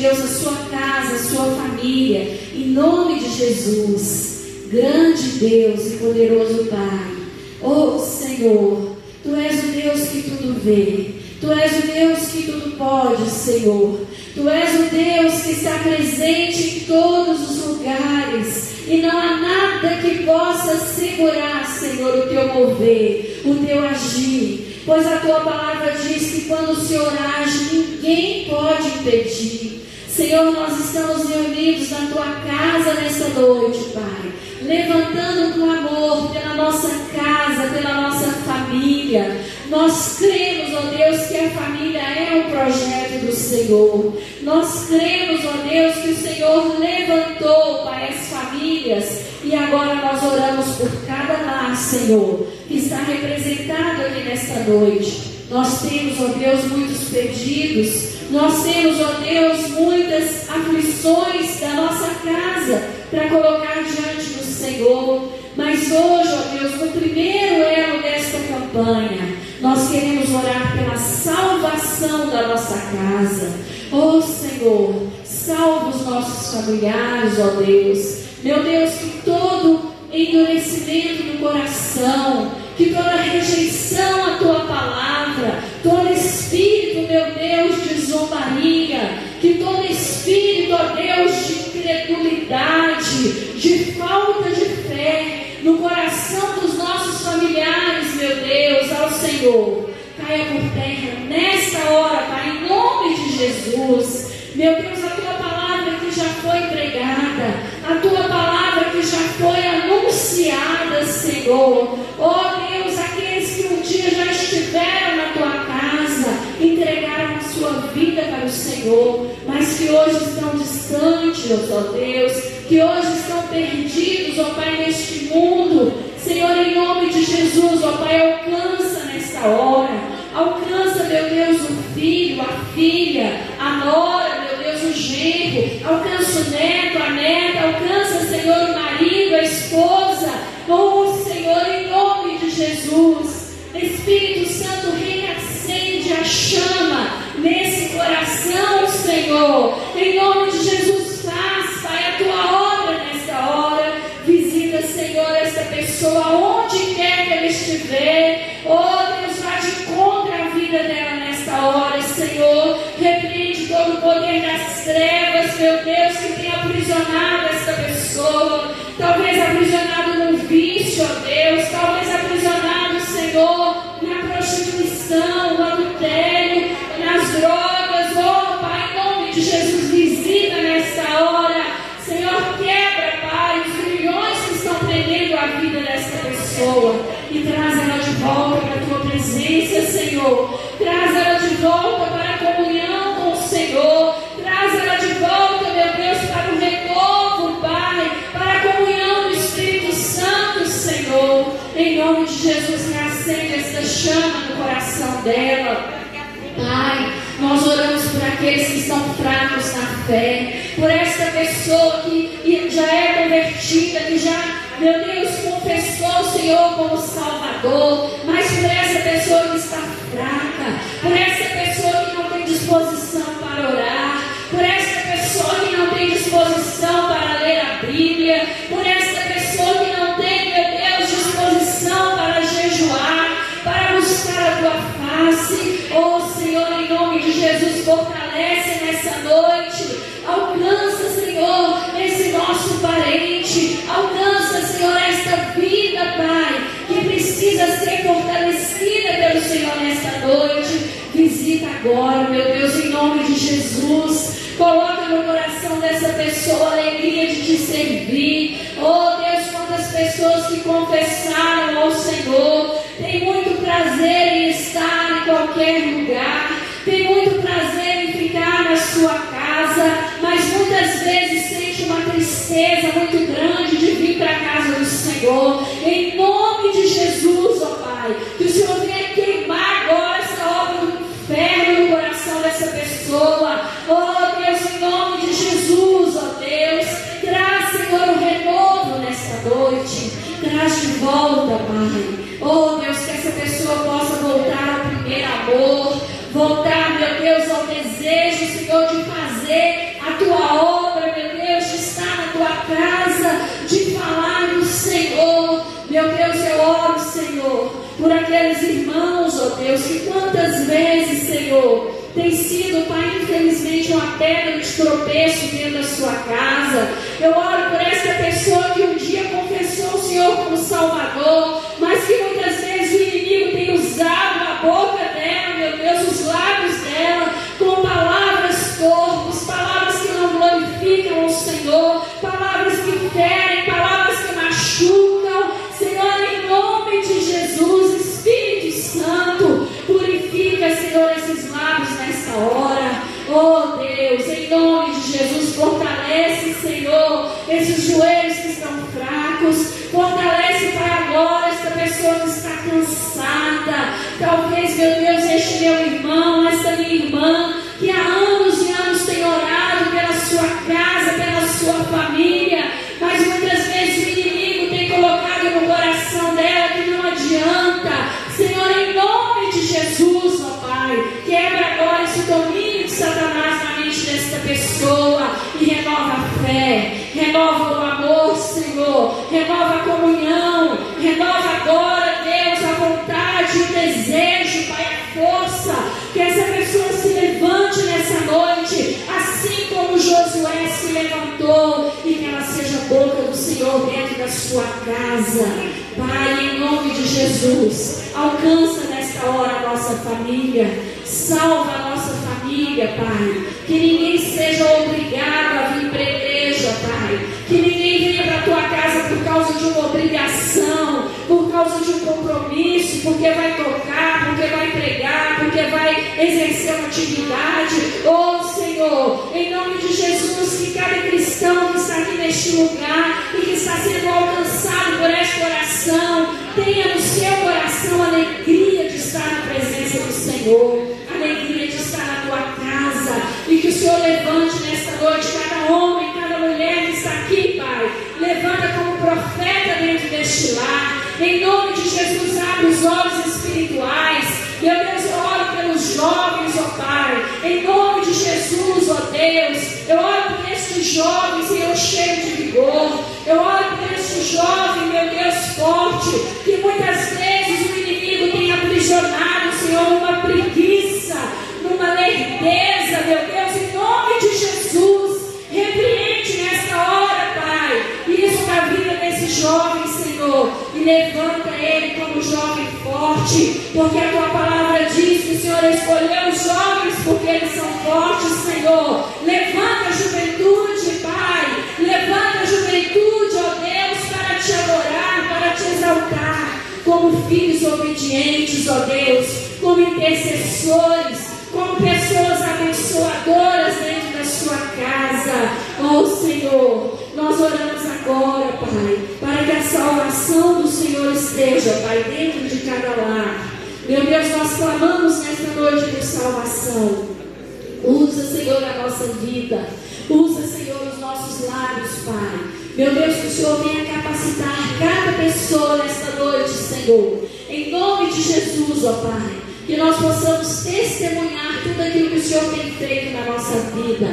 Deus, a sua casa, a sua família, em nome de Jesus. Grande Deus e poderoso Pai. Oh Senhor, Tu és o Deus que tudo vê. Tu és o Deus que tudo pode, Senhor. Tu és o Deus que está presente em todos os lugares. E não há nada que possa segurar, Senhor, o teu mover, o teu agir. Pois a tua palavra diz que quando o Senhor age, ninguém pode impedir. Senhor, nós estamos reunidos na tua casa nessa noite, Pai, levantando um clamor pela nossa casa, pela nossa família. Nós cremos, ó Deus, que a família é um projeto do Senhor. Nós cremos, ó Deus, que o Senhor levantou, Pai, as famílias. E agora nós oramos por cada lar, Senhor, que está representado aqui nesta noite. Nós temos, ó Deus, muitos pedidos. Nós temos, ó Deus, muitas aflições da nossa casa para colocar diante do Senhor. Mas hoje, ó Deus, no primeiro elo desta campanha, nós queremos orar pela salvação da nossa casa. Oh Senhor, salva os nossos familiares, ó Deus. Meu Deus, que todo endurecimento do coração, que toda rejeição à tua palavra, todo espírito, meu Deus, de zombaria, que todo espírito, ó Deus, de incredulidade, de falta de fé no coração dos nossos familiares, meu Deus, ao Senhor, caia por terra nesta hora, Pai, em nome de Jesus. Meu Deus, a tua palavra que já foi pregada, a tua palavra que já foi anunciada, Senhor. Oh Deus, aqueles que um dia já estiveram na tua casa, entregaram a sua vida para o Senhor, mas que hoje estão distantes, ó Deus, que hoje estão perdidos, ó Pai, neste mundo. Senhor, em nome de Jesus, ó Pai, alcança nesta hora. Alcança, meu Deus, o filho, a filha, a nora, meu Deus, o genro. Alcança o neto, a neta. Alcança, Senhor, o marido, a esposa. Oh, Senhor. Repreende todo o poder das trevas, meu Deus, que tem aprisionado essa pessoa. Talvez aprisionado no vício, ó Deus. Talvez aprisionado, Senhor, na prostituição, no adultério, nas drogas. Oh, Pai, em nome de Jesus, visita nesta hora. Senhor, quebra, Pai, os grilhões que estão prendendo a vida dessa pessoa e traz ela de volta para a tua presença, Senhor. Jesus, reacende esta chama no coração dela. Pai, nós oramos por aqueles que estão fracos na fé, por esta pessoa que já é convertida, que já, meu Deus, confessou o Senhor como Salvador, mas por essa pessoa que está fraca, por essa pessoa que não tem disposição para orar, por essa pessoa que não tem disposição para ler a Bíblia, por essa agora, meu Deus, em nome de Jesus. Coloca no coração dessa pessoa a alegria de te servir. Oh Deus, quantas pessoas que confessaram ao Senhor. Tem muito prazer em estar em qualquer lugar. Tem muito prazer em ficar na sua casa. Mas muitas vezes sente uma tristeza muito grande por aqueles irmãos, ó Deus, que quantas vezes, Senhor, tem sido, Pai, infelizmente, uma pedra de tropeço dentro da sua casa. Eu oro por essa pessoa que um dia confessou o Senhor como Salvador, mas que muitas renova a comunhão, renova agora, Deus, a vontade, o desejo, Pai, a força, que essa pessoa se levante nessa noite, assim como Josué se levantou, e que ela seja a boca do Senhor dentro da sua casa. Pai, em nome de Jesus, alcança nesta hora a nossa família, salva a nossa família, Pai. Que porque vai tocar, porque vai pregar, porque vai exercer uma atividade. Oh Senhor, em nome de Jesus, que cada cristão que está aqui neste lugar e que está sendo alcançado por esta oração, tenha no seu coração alegria de estar na presença do Senhor, pelos jovens, ó Pai, em nome de Jesus, ó Deus, eu oro por estes jovens, Senhor, cheio de vigor, eu oro por este jovem, meu Deus, forte, que muitas vezes o inimigo tem aprisionado, Senhor, numa preguiça, numa lerdeza, meu Deus, em nome de Jesus, repreende nesta hora, Pai, isso na vida desse jovem, Senhor, e levanta ele como jovem forte, porque a tua palavra diz que o Senhor escolheu os jovens porque eles são fortes, Senhor. Levanta a juventude, Pai, levanta a juventude, ó Deus, para te adorar, para te exaltar, como filhos obedientes, ó Deus, como intercessores, como pessoas abençoadoras dentro da sua casa. Ó Senhor, nós oramos agora, Pai, para que essa oração do Senhor esteja, Pai, dentro de cada lar. Meu Deus, nós clamamos nesta noite de salvação. Usa, Senhor, a nossa vida. Usa, Senhor, os nossos lábios, Pai. Meu Deus, que o Senhor venha capacitar cada pessoa nesta noite, Senhor. Em nome de Jesus, ó Pai. Que nós possamos testemunhar tudo aquilo que o Senhor tem feito na nossa vida.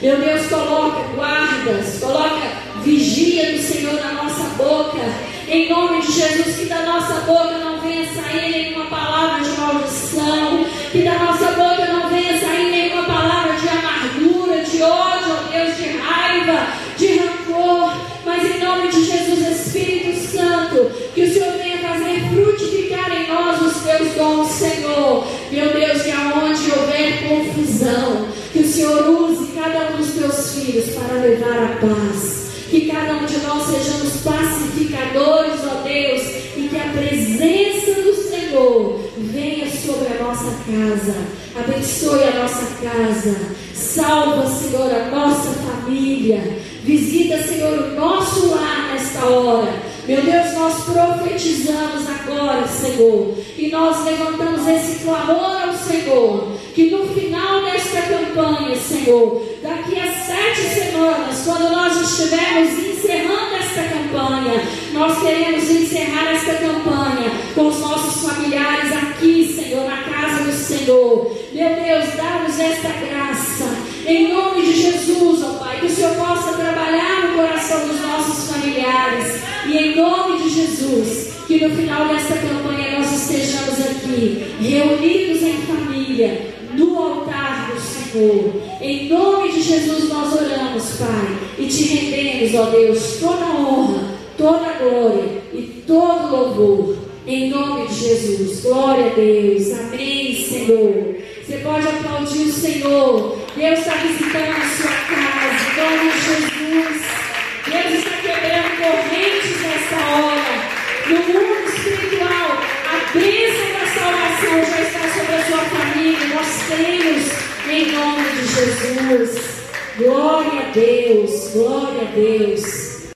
Meu Deus, coloca guardas, coloca vigia do Senhor na nossa boca. Em nome de Jesus, que da nossa boca não venha sair nenhuma palavra de maldição. Que da nossa boca não venha sair nenhuma palavra de amargura, de ódio, ó Deus, de raiva, de rancor. Mas em nome de Jesus, Espírito Santo, que o Senhor venha fazer frutificar em nós os teus dons, Senhor. Meu Deus, que aonde houver confusão, que o Senhor use cada um dos teus filhos para levar a paz. Que cada um de nós sejamos pacificadores, ó Deus, e que a presença venha sobre a nossa casa. Abençoe a nossa casa. Salva, Senhor, a nossa família. Visita, Senhor, o nosso lar nesta hora. Meu Deus, nós profetizamos agora, Senhor, e nós levantamos esse clamor ao Senhor, que no final desta campanha, Senhor, daqui a sete semanas, quando nós estivermos encerrando esta campanha, nós queremos encerrar esta campanha com os nossos familiares aqui, Senhor, na casa do Senhor. Meu Deus, dá-nos esta graça, em nome de Jesus, ó Pai, que o Senhor possa trabalhar no coração dos nossos familiares, e em nome de Jesus, que no final desta campanha nós estejamos aqui, reunidos em família, no altar do Senhor. Em nome de Jesus nós oramos, Pai, e te rendemos, ó Deus, toda honra, toda glória e todo louvor. Em nome de Jesus. Glória a Deus. Amém, Senhor. Você pode aplaudir o Senhor. Deus está visitando a sua casa. Nome de Jesus. Deus está quebrando correntes nessa hora. No mundo espiritual, a bênção da salvação já está sobre a sua família. Nós temos em nome de Jesus. Glória a Deus. Glória a Deus.